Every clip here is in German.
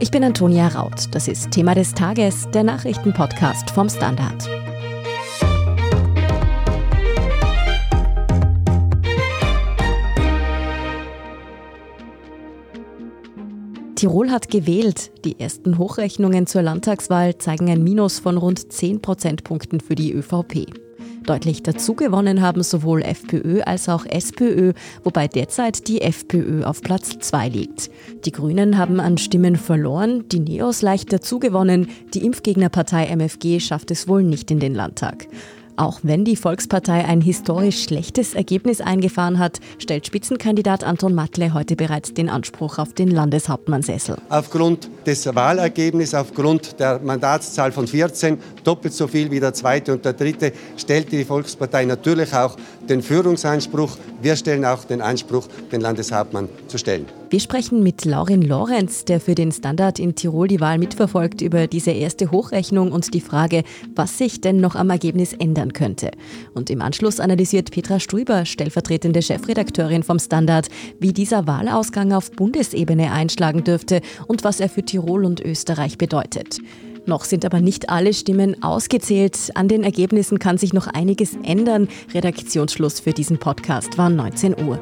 Ich bin Antonia Raut. Das ist Thema des Tages, der Nachrichtenpodcast vom Standard. Tirol hat gewählt. Die ersten Hochrechnungen zur Landtagswahl zeigen ein Minus von rund 10 Prozentpunkten für die ÖVP. Deutlich dazugewonnen haben sowohl FPÖ als auch SPÖ, wobei derzeit die FPÖ auf Platz 2 liegt. Die Grünen haben an Stimmen verloren, die Neos leicht dazugewonnen, die Impfgegnerpartei MFG schafft es wohl nicht in den Landtag. Auch wenn die Volkspartei ein historisch schlechtes Ergebnis eingefahren hat, stellt Spitzenkandidat Anton Matle heute bereits den Anspruch auf den Landeshauptmannsessel. Aufgrund des Wahlergebnisses, aufgrund der Mandatszahl von 14, doppelt so viel wie der zweite und der dritte, stellt die Volkspartei natürlich auch den Führungsanspruch. Wir stellen auch den Anspruch, den Landeshauptmann zu stellen. Wir sprechen mit Laurin Lorenz, der für den Standard in Tirol die Wahl mitverfolgt, über diese erste Hochrechnung und die Frage, was sich denn noch am Ergebnis ändern könnte. Und im Anschluss analysiert Petra Strüber, stellvertretende Chefredakteurin vom Standard, wie dieser Wahlausgang auf Bundesebene einschlagen dürfte und was er für Tirol und Österreich bedeutet. Noch sind aber nicht alle Stimmen ausgezählt. An den Ergebnissen kann sich noch einiges ändern. Redaktionsschluss für diesen Podcast war 19 Uhr.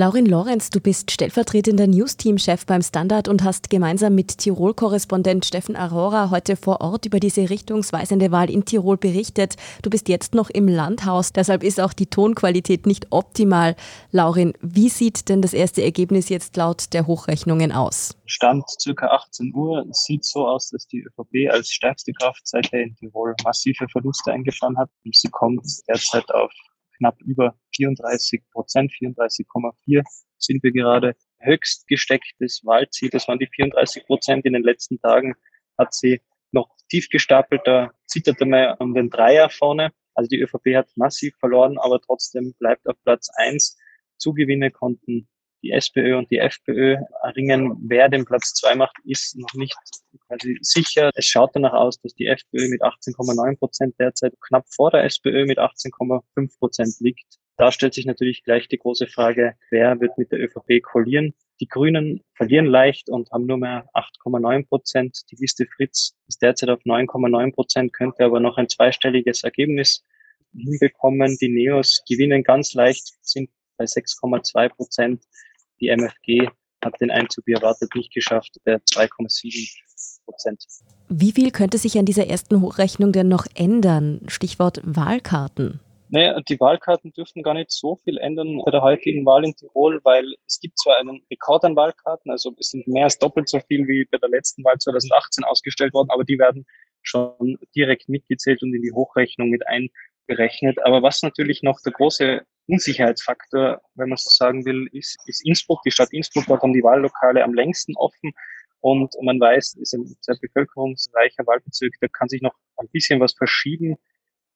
Laurin Lorenz, du bist stellvertretender Newsteam-Chef beim Standard und hast gemeinsam mit Tirol-Korrespondent Steffen Aurora heute vor Ort über diese richtungsweisende Wahl in Tirol berichtet. Du bist jetzt noch im Landhaus, deshalb ist auch die Tonqualität nicht optimal. Laurin, wie sieht denn das erste Ergebnis jetzt laut der Hochrechnungen aus? Stand ca. 18 Uhr. Sieht so aus, dass die ÖVP als stärkste Kraft seither in Tirol massive Verluste eingefahren hat. Sie kommt derzeit auf knapp über 34 Prozent, 34,4 sind wir gerade. Höchst gestecktes Wahlziel, das waren die 34 Prozent in den letzten Tagen, hat sie noch tief gestapelt, da zitterte man um den Dreier vorne. Also die ÖVP hat massiv verloren, aber trotzdem bleibt auf Platz eins. Zugewinne konnten die SPÖ und die FPÖ erringen. Wer den Platz zwei macht, ist noch nicht quasi sicher. Es schaut danach aus, dass die FPÖ mit 18,9 Prozent derzeit knapp vor der SPÖ mit 18,5 Prozent liegt. Da stellt sich natürlich gleich die große Frage, wer wird mit der ÖVP koalieren? Die Grünen verlieren leicht und haben nur mehr 8,9 Prozent. Die Liste Fritz ist derzeit auf 9,9 Prozent, könnte aber noch ein zweistelliges Ergebnis hinbekommen. Die Neos gewinnen ganz leicht, sind bei 6,2 Prozent. Die MFG hat den Einzug wie erwartet nicht geschafft, der 2,7 Prozent. Wie viel könnte sich an dieser ersten Hochrechnung denn noch ändern? Stichwort Wahlkarten. Naja, die Wahlkarten dürften gar nicht so viel ändern bei der heutigen Wahl in Tirol, weil es gibt zwar einen Rekord an Wahlkarten, also es sind mehr als doppelt so viel wie bei der letzten Wahl 2018 ausgestellt worden, aber die werden schon direkt mitgezählt und in die Hochrechnung mit einberechnet. Aber was natürlich noch der große Unsicherheitsfaktor, wenn man so sagen will, ist, ist Innsbruck. Die Stadt Innsbruck hat dann die Wahllokale am längsten offen. Und man weiß, es ist ein sehr bevölkerungsreicher Wahlbezirk, da kann sich noch ein bisschen was verschieben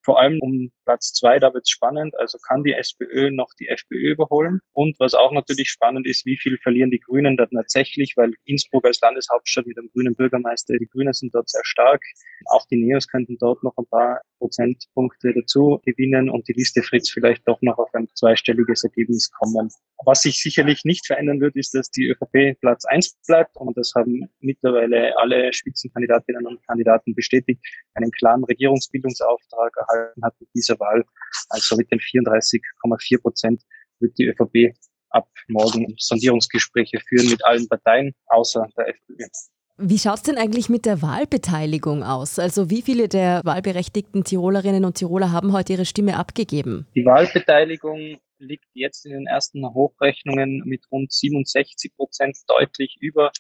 vor allem um Platz zwei, da wird es spannend. Also kann die SPÖ noch die FPÖ überholen? Und was auch natürlich spannend ist, wie viel verlieren die Grünen da tatsächlich, weil Innsbruck als Landeshauptstadt mit einem grünen Bürgermeister, die Grünen sind dort sehr stark. Auch die Neos könnten dort noch ein paar Prozentpunkte dazu gewinnen und die Liste Fritz vielleicht doch noch auf ein zweistelliges Ergebnis kommen. Was sich sicherlich nicht verändern wird, ist, dass die ÖVP Platz eins bleibt und das haben mittlerweile alle Spitzenkandidatinnen und Kandidaten bestätigt, einen klaren Regierungsbildungsauftrag erhalten hat mit dieser Wahl. Also mit den 34,4 Prozent wird die ÖVP ab morgen Sondierungsgespräche führen mit allen Parteien außer der FPÖ. Wie schaut es denn eigentlich mit der Wahlbeteiligung aus? Also wie viele der wahlberechtigten Tirolerinnen und Tiroler haben heute ihre Stimme abgegeben? Die Wahlbeteiligung liegt jetzt in den ersten Hochrechnungen mit rund 67 Prozent deutlich über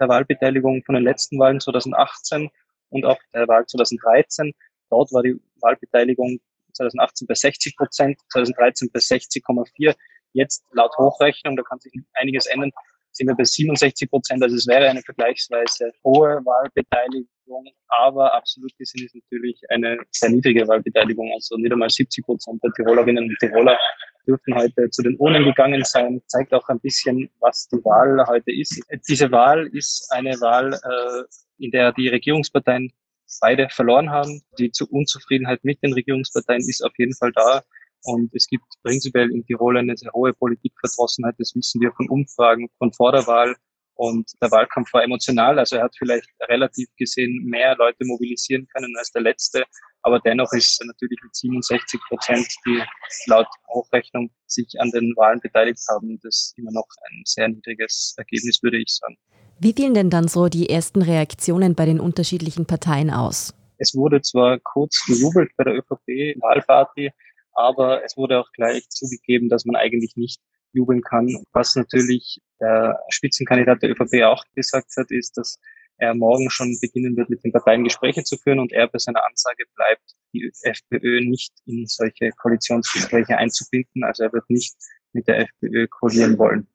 der Wahlbeteiligung von den letzten Wahlen 2018 und auch der Wahl 2013. Dort war die Wahlbeteiligung 2018 bei 60 Prozent, 2013 bei 60,4. Jetzt laut Hochrechnung, da kann sich einiges ändern, sind wir bei 67 Prozent. Also es wäre eine vergleichsweise hohe Wahlbeteiligung, aber absolut gesehen ist natürlich eine sehr niedrige Wahlbeteiligung. Also nicht einmal 70 Prozent der Tirolerinnen und Tiroler dürfen heute zu den Urnen gegangen sein. Zeigt auch ein bisschen, was die Wahl heute ist. Diese Wahl ist eine Wahl, äh, in der die Regierungsparteien beide verloren haben. Die Unzufriedenheit mit den Regierungsparteien ist auf jeden Fall da. Und es gibt prinzipiell in Tirol eine sehr hohe Politikverdrossenheit. Das wissen wir von Umfragen von vor der Wahl. Und der Wahlkampf war emotional. Also er hat vielleicht relativ gesehen mehr Leute mobilisieren können als der letzte. Aber dennoch ist natürlich mit 67 Prozent, die laut Hochrechnung sich an den Wahlen beteiligt haben, das immer noch ein sehr niedriges Ergebnis, würde ich sagen. Wie fielen denn dann so die ersten Reaktionen bei den unterschiedlichen Parteien aus? Es wurde zwar kurz gejubelt bei der ÖVP-Wahlparty, aber es wurde auch gleich zugegeben, dass man eigentlich nicht jubeln kann. Was natürlich der Spitzenkandidat der ÖVP auch gesagt hat, ist, dass er morgen schon beginnen wird, mit den Parteien Gespräche zu führen und er bei seiner Ansage bleibt, die FPÖ nicht in solche Koalitionsgespräche einzubinden. Also er wird nicht mit der FPÖ koalieren wollen.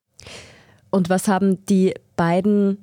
Und was haben die beiden,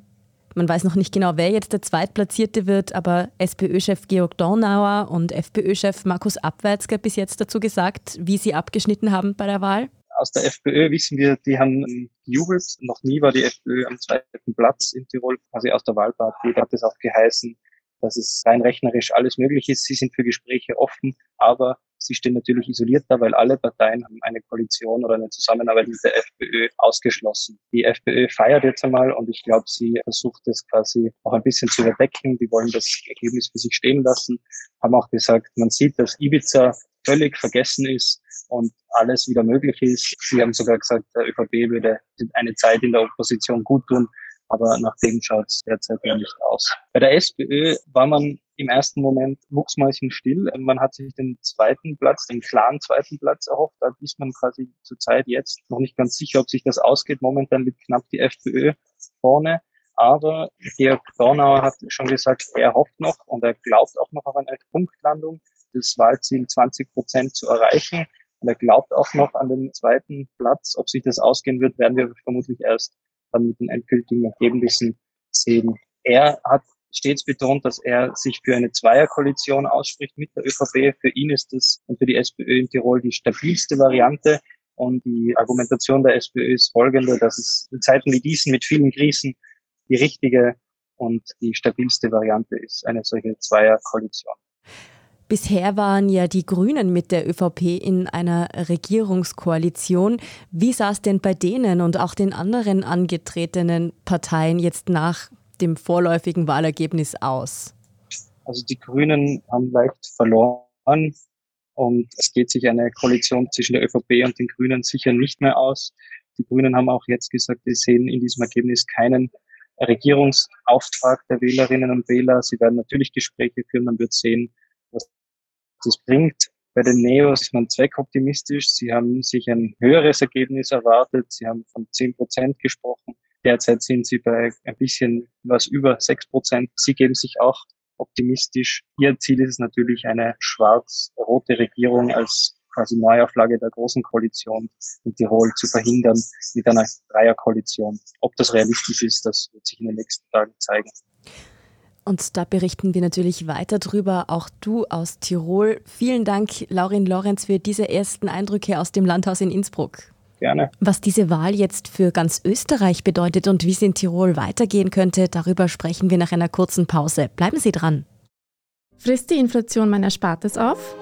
man weiß noch nicht genau, wer jetzt der Zweitplatzierte wird, aber SPÖ-Chef Georg Dornauer und FPÖ-Chef Markus Abwärtsger bis jetzt dazu gesagt, wie sie abgeschnitten haben bei der Wahl? Aus der FPÖ wissen wir, die haben gejubelt. Noch nie war die FPÖ am zweiten Platz in Tirol, quasi aus der Wahlparty. Da hat es auch geheißen, dass es rein rechnerisch alles möglich ist. Sie sind für Gespräche offen, aber sie stehen natürlich isoliert da, weil alle Parteien haben eine Koalition oder eine Zusammenarbeit mit der FPÖ ausgeschlossen. Die FPÖ feiert jetzt einmal und ich glaube, sie versucht es quasi auch ein bisschen zu überdecken. Die wollen das Ergebnis für sich stehen lassen, haben auch gesagt, man sieht, dass Ibiza völlig vergessen ist und alles wieder möglich ist. Sie haben sogar gesagt, der ÖVP würde eine Zeit in der Opposition gut tun aber nach dem schaut es derzeit ja nicht aus. Bei der SPÖ war man im ersten Moment mucksmäuschenstill. Man hat sich den zweiten Platz, den klaren zweiten Platz erhofft. Da ist man quasi zurzeit jetzt noch nicht ganz sicher, ob sich das ausgeht. Momentan liegt knapp die FPÖ vorne. Aber Georg Dornauer hat schon gesagt, er hofft noch und er glaubt auch noch auf eine Punktlandung, das Wahlziel 20 Prozent zu erreichen. Und er glaubt auch noch an den zweiten Platz. Ob sich das ausgehen wird, werden wir vermutlich erst dann mit den endgültigen Ergebnissen sehen. Er hat stets betont, dass er sich für eine Zweierkoalition ausspricht mit der ÖVP. Für ihn ist das und für die SPÖ in Tirol die stabilste Variante. Und die Argumentation der SPÖ ist folgende, dass es in Zeiten wie diesen mit vielen Krisen die richtige und die stabilste Variante ist, eine solche Zweierkoalition. Bisher waren ja die Grünen mit der ÖVP in einer Regierungskoalition. Wie sah es denn bei denen und auch den anderen angetretenen Parteien jetzt nach dem vorläufigen Wahlergebnis aus? Also die Grünen haben leicht verloren und es geht sich eine Koalition zwischen der ÖVP und den Grünen sicher nicht mehr aus. Die Grünen haben auch jetzt gesagt, sie sehen in diesem Ergebnis keinen Regierungsauftrag der Wählerinnen und Wähler. Sie werden natürlich Gespräche führen, man wird sehen, was das bringt. Bei den Neos man zweckoptimistisch. Sie haben sich ein höheres Ergebnis erwartet. Sie haben von 10 Prozent gesprochen. Derzeit sind sie bei ein bisschen was über 6 Prozent. Sie geben sich auch optimistisch. Ihr Ziel ist es natürlich, eine schwarz-rote Regierung als quasi Neuauflage der Großen Koalition in Tirol zu verhindern mit einer Dreierkoalition. Ob das realistisch ist, das wird sich in den nächsten Tagen zeigen. Und da berichten wir natürlich weiter drüber, auch du aus Tirol. Vielen Dank, Laurin Lorenz, für diese ersten Eindrücke aus dem Landhaus in Innsbruck. Gerne. Was diese Wahl jetzt für ganz Österreich bedeutet und wie es in Tirol weitergehen könnte, darüber sprechen wir nach einer kurzen Pause. Bleiben Sie dran. Frisst die Inflation mein Erspartes auf?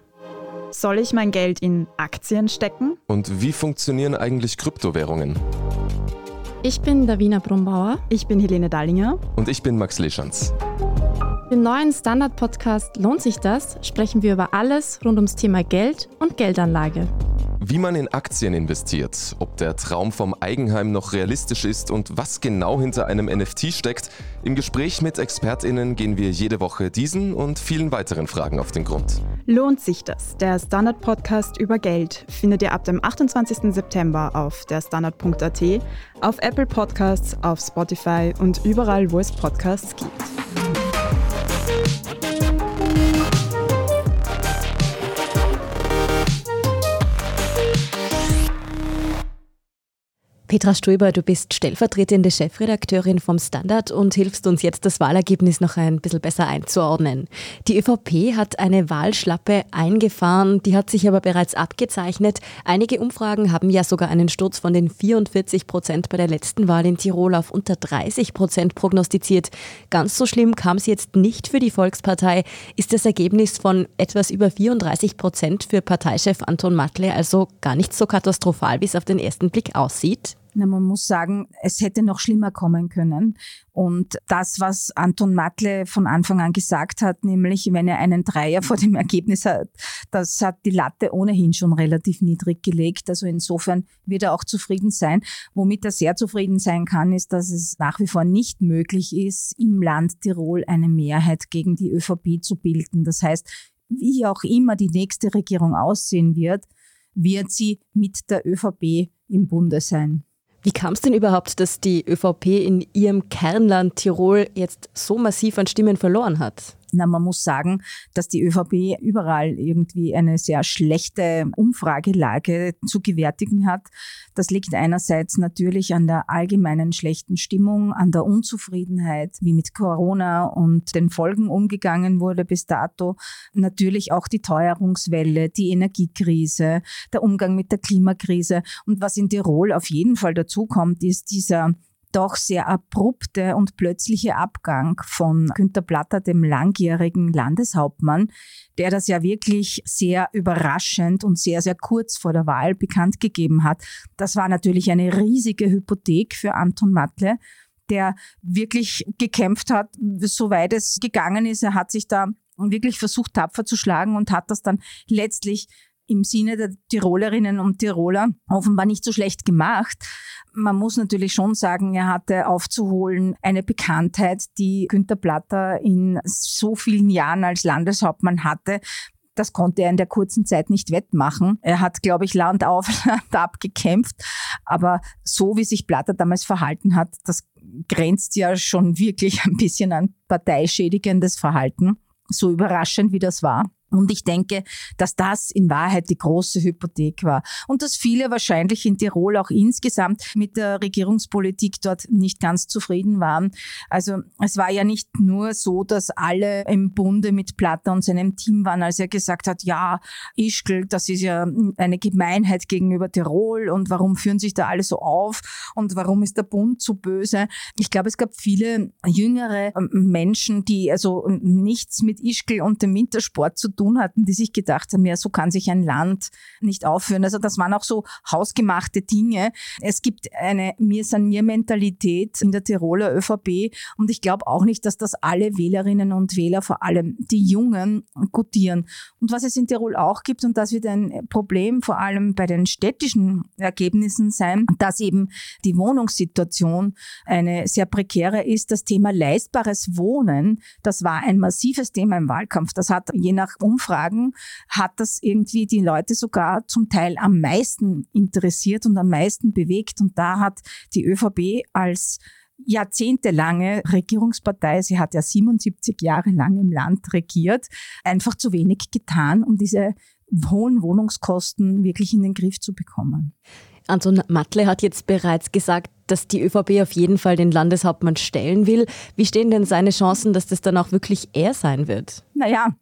Soll ich mein Geld in Aktien stecken? Und wie funktionieren eigentlich Kryptowährungen? Ich bin Davina Brumbauer. Ich bin Helene Dallinger. Und ich bin Max Leschanz. Im neuen Standard-Podcast Lohnt sich das? sprechen wir über alles rund ums Thema Geld und Geldanlage. Wie man in Aktien investiert, ob der Traum vom Eigenheim noch realistisch ist und was genau hinter einem NFT steckt. Im Gespräch mit ExpertInnen gehen wir jede Woche diesen und vielen weiteren Fragen auf den Grund. Lohnt sich das? Der Standard-Podcast über Geld findet ihr ab dem 28. September auf der Standard.at, auf Apple Podcasts, auf Spotify und überall, wo es Podcasts gibt. Petra Stoiber, du bist stellvertretende Chefredakteurin vom Standard und hilfst uns jetzt, das Wahlergebnis noch ein bisschen besser einzuordnen. Die ÖVP hat eine Wahlschlappe eingefahren, die hat sich aber bereits abgezeichnet. Einige Umfragen haben ja sogar einen Sturz von den 44 Prozent bei der letzten Wahl in Tirol auf unter 30 Prozent prognostiziert. Ganz so schlimm kam es jetzt nicht für die Volkspartei. Ist das Ergebnis von etwas über 34 Prozent für Parteichef Anton Matle also gar nicht so katastrophal, wie es auf den ersten Blick aussieht? Na, man muss sagen, es hätte noch schlimmer kommen können. Und das, was Anton Matle von Anfang an gesagt hat, nämlich wenn er einen Dreier vor dem Ergebnis hat, das hat die Latte ohnehin schon relativ niedrig gelegt. Also insofern wird er auch zufrieden sein. Womit er sehr zufrieden sein kann, ist, dass es nach wie vor nicht möglich ist, im Land Tirol eine Mehrheit gegen die ÖVP zu bilden. Das heißt, wie auch immer die nächste Regierung aussehen wird, wird sie mit der ÖVP im Bunde sein. Wie kam es denn überhaupt, dass die ÖVP in ihrem Kernland Tirol jetzt so massiv an Stimmen verloren hat? Na, man muss sagen, dass die ÖVP überall irgendwie eine sehr schlechte Umfragelage zu gewärtigen hat. Das liegt einerseits natürlich an der allgemeinen schlechten Stimmung, an der Unzufriedenheit, wie mit Corona und den Folgen umgegangen wurde bis dato. Natürlich auch die Teuerungswelle, die Energiekrise, der Umgang mit der Klimakrise. Und was in Tirol auf jeden Fall dazu kommt, ist dieser doch sehr abrupte und plötzliche Abgang von Günter Platter, dem langjährigen Landeshauptmann, der das ja wirklich sehr überraschend und sehr, sehr kurz vor der Wahl bekannt gegeben hat. Das war natürlich eine riesige Hypothek für Anton Matle der wirklich gekämpft hat, soweit es gegangen ist. Er hat sich da wirklich versucht, tapfer zu schlagen und hat das dann letztlich im Sinne der Tirolerinnen und Tiroler offenbar nicht so schlecht gemacht. Man muss natürlich schon sagen, er hatte aufzuholen eine Bekanntheit, die Günter Platter in so vielen Jahren als Landeshauptmann hatte. Das konnte er in der kurzen Zeit nicht wettmachen. Er hat, glaube ich, Land auf, Land ab gekämpft. Aber so wie sich Platter damals verhalten hat, das grenzt ja schon wirklich ein bisschen an parteischädigendes Verhalten. So überraschend wie das war. Und ich denke, dass das in Wahrheit die große Hypothek war. Und dass viele wahrscheinlich in Tirol auch insgesamt mit der Regierungspolitik dort nicht ganz zufrieden waren. Also es war ja nicht nur so, dass alle im Bunde mit Platter und seinem Team waren, als er gesagt hat, ja, Ischgl, das ist ja eine Gemeinheit gegenüber Tirol und warum führen sich da alle so auf und warum ist der Bund so böse? Ich glaube, es gab viele jüngere Menschen, die also nichts mit Ischgl und dem Wintersport zu tun hatten, die sich gedacht haben, ja, so kann sich ein Land nicht aufführen. Also das waren auch so hausgemachte Dinge. Es gibt eine Mir san mir Mentalität in der Tiroler ÖVP und ich glaube auch nicht, dass das alle Wählerinnen und Wähler, vor allem die Jungen, gutieren. Und was es in Tirol auch gibt, und das wird ein Problem vor allem bei den städtischen Ergebnissen sein, dass eben die Wohnungssituation eine sehr prekäre ist. Das Thema leistbares Wohnen, das war ein massives Thema im Wahlkampf. Das hat je nach Umfragen hat das irgendwie die Leute sogar zum Teil am meisten interessiert und am meisten bewegt. Und da hat die ÖVP als jahrzehntelange Regierungspartei, sie hat ja 77 Jahre lang im Land regiert, einfach zu wenig getan, um diese hohen Wohnungskosten wirklich in den Griff zu bekommen. Anton Matle hat jetzt bereits gesagt, dass die ÖVP auf jeden Fall den Landeshauptmann stellen will. Wie stehen denn seine Chancen, dass das dann auch wirklich er sein wird? Naja,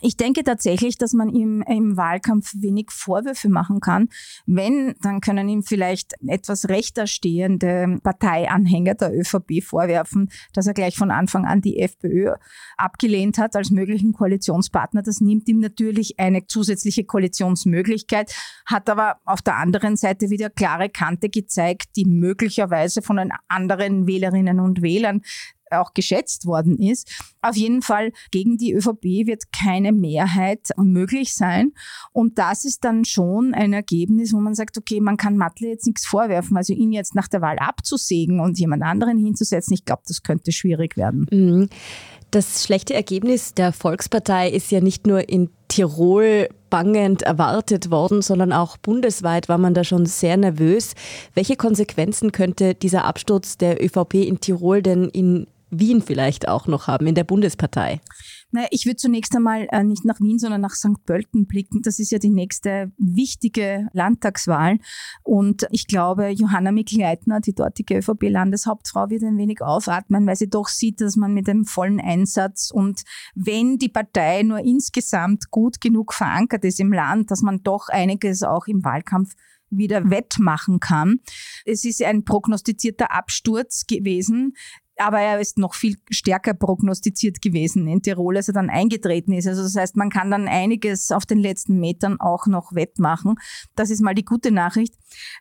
ich denke tatsächlich, dass man ihm im Wahlkampf wenig Vorwürfe machen kann. Wenn, dann können ihm vielleicht etwas rechter stehende Parteianhänger der ÖVP vorwerfen, dass er gleich von Anfang an die FPÖ abgelehnt hat als möglichen Koalitionspartner. Das nimmt ihm natürlich eine zusätzliche Koalitionsmöglichkeit, hat aber auf der anderen Seite wieder klare Kante gezeigt, die möglicherweise von den anderen Wählerinnen und Wählern auch geschätzt worden ist. Auf jeden Fall gegen die ÖVP wird keine Mehrheit möglich sein. Und das ist dann schon ein Ergebnis, wo man sagt, okay, man kann Matle jetzt nichts vorwerfen. Also ihn jetzt nach der Wahl abzusägen und jemand anderen hinzusetzen, ich glaube, das könnte schwierig werden. Mhm. Das schlechte Ergebnis der Volkspartei ist ja nicht nur in Tirol bangend erwartet worden, sondern auch bundesweit war man da schon sehr nervös. Welche Konsequenzen könnte dieser Absturz der ÖVP in Tirol denn in Wien vielleicht auch noch haben, in der Bundespartei? Naja, ich würde zunächst einmal äh, nicht nach Wien, sondern nach St. Pölten blicken. Das ist ja die nächste wichtige Landtagswahl. Und ich glaube, Johanna Mikl-Leitner, die dortige ÖVP-Landeshauptfrau, wird ein wenig aufatmen, weil sie doch sieht, dass man mit dem vollen Einsatz und wenn die Partei nur insgesamt gut genug verankert ist im Land, dass man doch einiges auch im Wahlkampf wieder wettmachen kann. Es ist ein prognostizierter Absturz gewesen aber er ist noch viel stärker prognostiziert gewesen in Tirol, als er dann eingetreten ist. Also das heißt, man kann dann einiges auf den letzten Metern auch noch wettmachen. Das ist mal die gute Nachricht.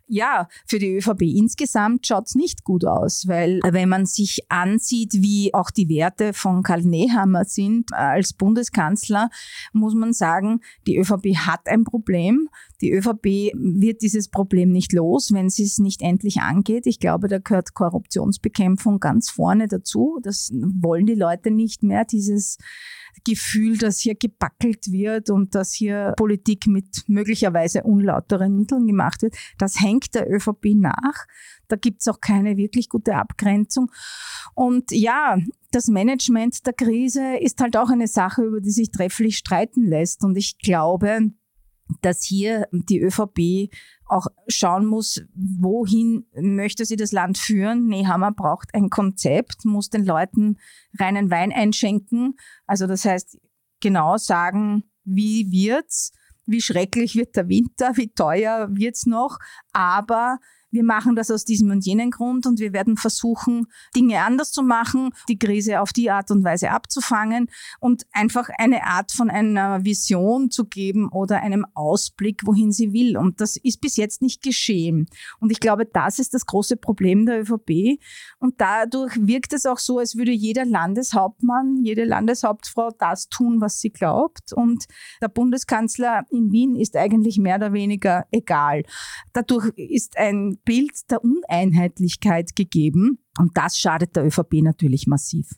Ja, für die ÖVP insgesamt schaut's nicht gut aus, weil wenn man sich ansieht, wie auch die Werte von Karl Nehammer sind als Bundeskanzler, muss man sagen, die ÖVP hat ein Problem. Die ÖVP wird dieses Problem nicht los, wenn sie es nicht endlich angeht. Ich glaube, da gehört Korruptionsbekämpfung ganz vorne dazu. Das wollen die Leute nicht mehr, dieses Gefühl, dass hier gebackelt wird und dass hier Politik mit möglicherweise unlauteren Mitteln gemacht wird. Das hängt der ÖVP nach. Da gibt's auch keine wirklich gute Abgrenzung. Und ja, das Management der Krise ist halt auch eine Sache, über die sich trefflich streiten lässt. Und ich glaube, dass hier die ÖVP auch schauen muss, wohin möchte sie das Land führen. Nehammer braucht ein Konzept, muss den Leuten reinen Wein einschenken. Also das heißt, genau sagen, wie wird's, wie schrecklich wird der Winter, wie teuer wird's noch, aber wir machen das aus diesem und jenen Grund und wir werden versuchen, Dinge anders zu machen, die Krise auf die Art und Weise abzufangen und einfach eine Art von einer Vision zu geben oder einem Ausblick, wohin sie will. Und das ist bis jetzt nicht geschehen. Und ich glaube, das ist das große Problem der ÖVP. Und dadurch wirkt es auch so, als würde jeder Landeshauptmann, jede Landeshauptfrau das tun, was sie glaubt. Und der Bundeskanzler in Wien ist eigentlich mehr oder weniger egal. Dadurch ist ein Bild der Uneinheitlichkeit gegeben. Und das schadet der ÖVP natürlich massiv.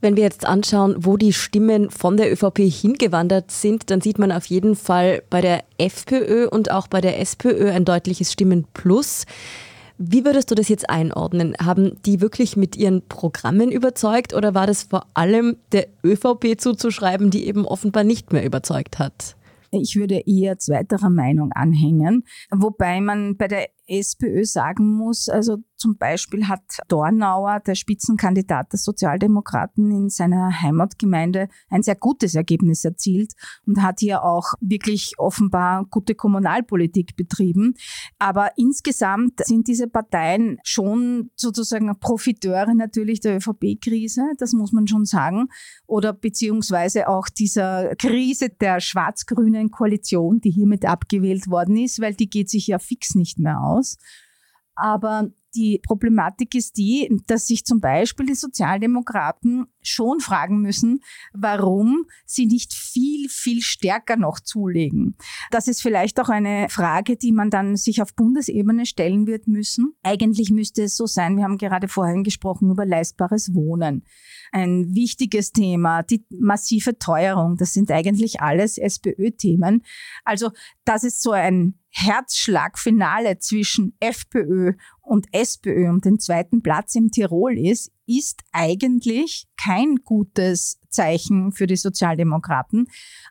Wenn wir jetzt anschauen, wo die Stimmen von der ÖVP hingewandert sind, dann sieht man auf jeden Fall bei der FPÖ und auch bei der SPÖ ein deutliches Stimmenplus. Wie würdest du das jetzt einordnen? Haben die wirklich mit ihren Programmen überzeugt oder war das vor allem der ÖVP zuzuschreiben, die eben offenbar nicht mehr überzeugt hat? Ich würde eher zweiterer Meinung anhängen, wobei man bei der SPÖ sagen muss, also zum Beispiel hat Dornauer, der Spitzenkandidat der Sozialdemokraten in seiner Heimatgemeinde, ein sehr gutes Ergebnis erzielt und hat hier auch wirklich offenbar gute Kommunalpolitik betrieben. Aber insgesamt sind diese Parteien schon sozusagen Profiteure natürlich der ÖVP-Krise, das muss man schon sagen, oder beziehungsweise auch dieser Krise der schwarz-grünen Koalition, die hiermit abgewählt worden ist, weil die geht sich ja fix nicht mehr aus. Aber die Problematik ist die, dass sich zum Beispiel die Sozialdemokraten schon fragen müssen, warum sie nicht viel, viel stärker noch zulegen. Das ist vielleicht auch eine Frage, die man dann sich auf Bundesebene stellen wird müssen. Eigentlich müsste es so sein, wir haben gerade vorhin gesprochen über leistbares Wohnen. Ein wichtiges Thema, die massive Teuerung, das sind eigentlich alles SPÖ-Themen. Also das ist so ein Herzschlagfinale zwischen FPÖ und SPÖ um den zweiten Platz im Tirol ist, ist eigentlich kein gutes Zeichen für die Sozialdemokraten.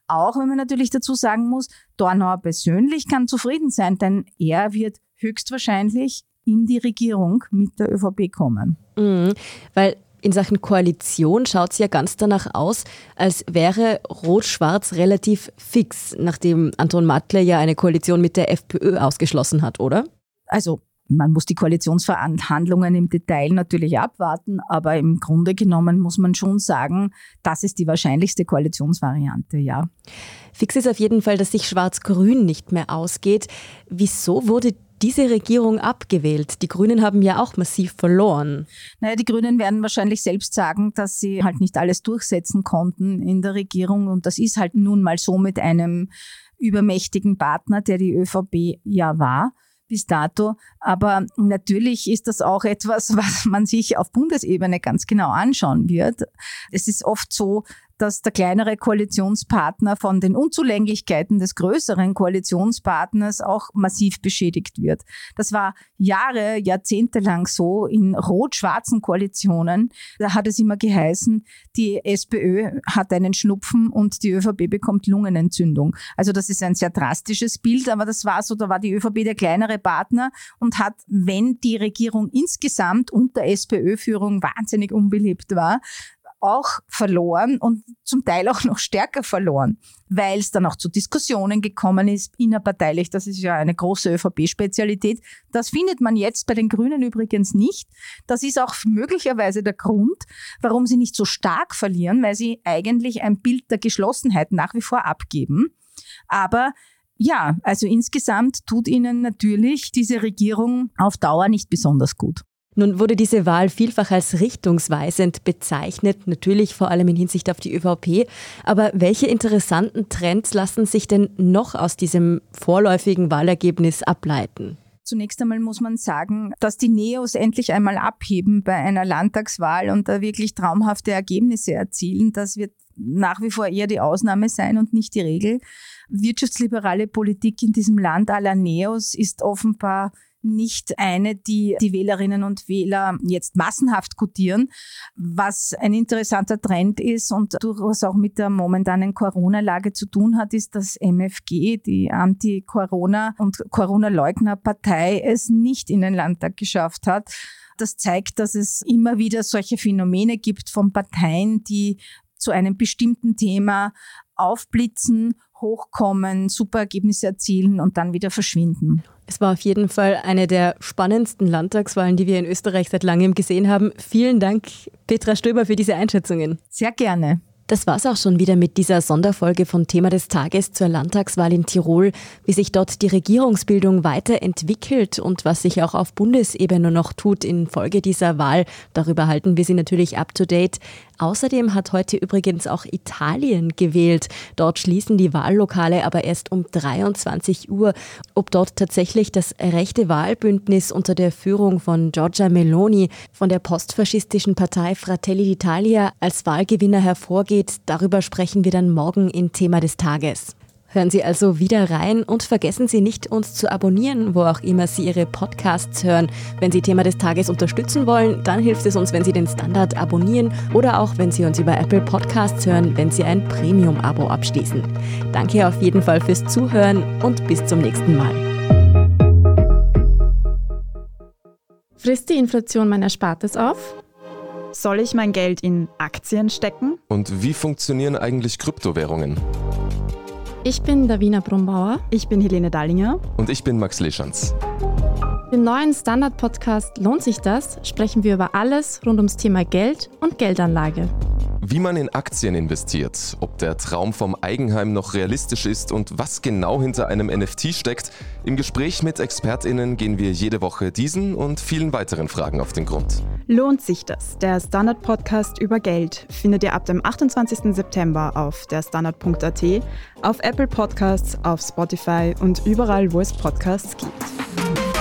Auch wenn man natürlich dazu sagen muss, Dornauer persönlich kann zufrieden sein, denn er wird höchstwahrscheinlich in die Regierung mit der ÖVP kommen. Mhm, weil in Sachen Koalition schaut es ja ganz danach aus, als wäre Rot-Schwarz relativ fix, nachdem Anton Matle ja eine Koalition mit der FPÖ ausgeschlossen hat, oder? Also man muss die Koalitionsverhandlungen im Detail natürlich abwarten, aber im Grunde genommen muss man schon sagen, das ist die wahrscheinlichste Koalitionsvariante, ja. Fix ist auf jeden Fall, dass sich Schwarz-Grün nicht mehr ausgeht. Wieso wurde diese Regierung abgewählt? Die Grünen haben ja auch massiv verloren. Naja, die Grünen werden wahrscheinlich selbst sagen, dass sie halt nicht alles durchsetzen konnten in der Regierung. Und das ist halt nun mal so mit einem übermächtigen Partner, der die ÖVP ja war bis dato. Aber natürlich ist das auch etwas, was man sich auf Bundesebene ganz genau anschauen wird. Es ist oft so, dass der kleinere Koalitionspartner von den Unzulänglichkeiten des größeren Koalitionspartners auch massiv beschädigt wird. Das war Jahre, Jahrzehnte lang so in rot-schwarzen Koalitionen. Da hat es immer geheißen, die SPÖ hat einen Schnupfen und die ÖVP bekommt Lungenentzündung. Also das ist ein sehr drastisches Bild, aber das war so, da war die ÖVP der kleinere Partner und hat, wenn die Regierung insgesamt unter SPÖ-Führung wahnsinnig unbeliebt war, auch verloren und zum Teil auch noch stärker verloren, weil es dann auch zu Diskussionen gekommen ist, innerparteilich. Das ist ja eine große ÖVP-Spezialität. Das findet man jetzt bei den Grünen übrigens nicht. Das ist auch möglicherweise der Grund, warum sie nicht so stark verlieren, weil sie eigentlich ein Bild der Geschlossenheit nach wie vor abgeben. Aber ja, also insgesamt tut ihnen natürlich diese Regierung auf Dauer nicht besonders gut. Nun wurde diese Wahl vielfach als richtungsweisend bezeichnet, natürlich vor allem in Hinsicht auf die ÖVP. Aber welche interessanten Trends lassen sich denn noch aus diesem vorläufigen Wahlergebnis ableiten? Zunächst einmal muss man sagen, dass die Neos endlich einmal abheben bei einer Landtagswahl und da wirklich traumhafte Ergebnisse erzielen. Das wird nach wie vor eher die Ausnahme sein und nicht die Regel. Wirtschaftsliberale Politik in diesem Land aller Neos ist offenbar nicht eine, die die Wählerinnen und Wähler jetzt massenhaft kotieren, was ein interessanter Trend ist und durchaus auch mit der momentanen Corona-Lage zu tun hat, ist, dass MFG, die Anti-Corona- und Corona-Leugner-Partei, es nicht in den Landtag geschafft hat. Das zeigt, dass es immer wieder solche Phänomene gibt von Parteien, die zu einem bestimmten Thema aufblitzen, hochkommen, super Ergebnisse erzielen und dann wieder verschwinden. Es war auf jeden Fall eine der spannendsten Landtagswahlen, die wir in Österreich seit langem gesehen haben. Vielen Dank, Petra Stöber, für diese Einschätzungen. Sehr gerne. Das war's auch schon wieder mit dieser Sonderfolge von Thema des Tages zur Landtagswahl in Tirol, wie sich dort die Regierungsbildung weiterentwickelt und was sich auch auf Bundesebene noch tut in Folge dieser Wahl. Darüber halten wir Sie natürlich up to date. Außerdem hat heute übrigens auch Italien gewählt. Dort schließen die Wahllokale aber erst um 23 Uhr. Ob dort tatsächlich das rechte Wahlbündnis unter der Führung von Giorgia Meloni von der postfaschistischen Partei Fratelli d'Italia als Wahlgewinner hervorgeht, darüber sprechen wir dann morgen in Thema des Tages. Hören Sie also wieder rein und vergessen Sie nicht, uns zu abonnieren, wo auch immer Sie Ihre Podcasts hören. Wenn Sie Thema des Tages unterstützen wollen, dann hilft es uns, wenn Sie den Standard abonnieren oder auch, wenn Sie uns über Apple Podcasts hören, wenn Sie ein Premium-Abo abschließen. Danke auf jeden Fall fürs Zuhören und bis zum nächsten Mal. Frisst die Inflation mein Erspartes auf? Soll ich mein Geld in Aktien stecken? Und wie funktionieren eigentlich Kryptowährungen? Ich bin Davina Brumbauer. Ich bin Helene Dallinger. Und ich bin Max Leschanz. Im neuen Standard-Podcast Lohnt sich das? sprechen wir über alles rund ums Thema Geld und Geldanlage. Wie man in Aktien investiert, ob der Traum vom Eigenheim noch realistisch ist und was genau hinter einem NFT steckt. Im Gespräch mit ExpertInnen gehen wir jede Woche diesen und vielen weiteren Fragen auf den Grund. Lohnt sich das? Der Standard-Podcast über Geld findet ihr ab dem 28. September auf der Standard.at, auf Apple Podcasts, auf Spotify und überall, wo es Podcasts gibt.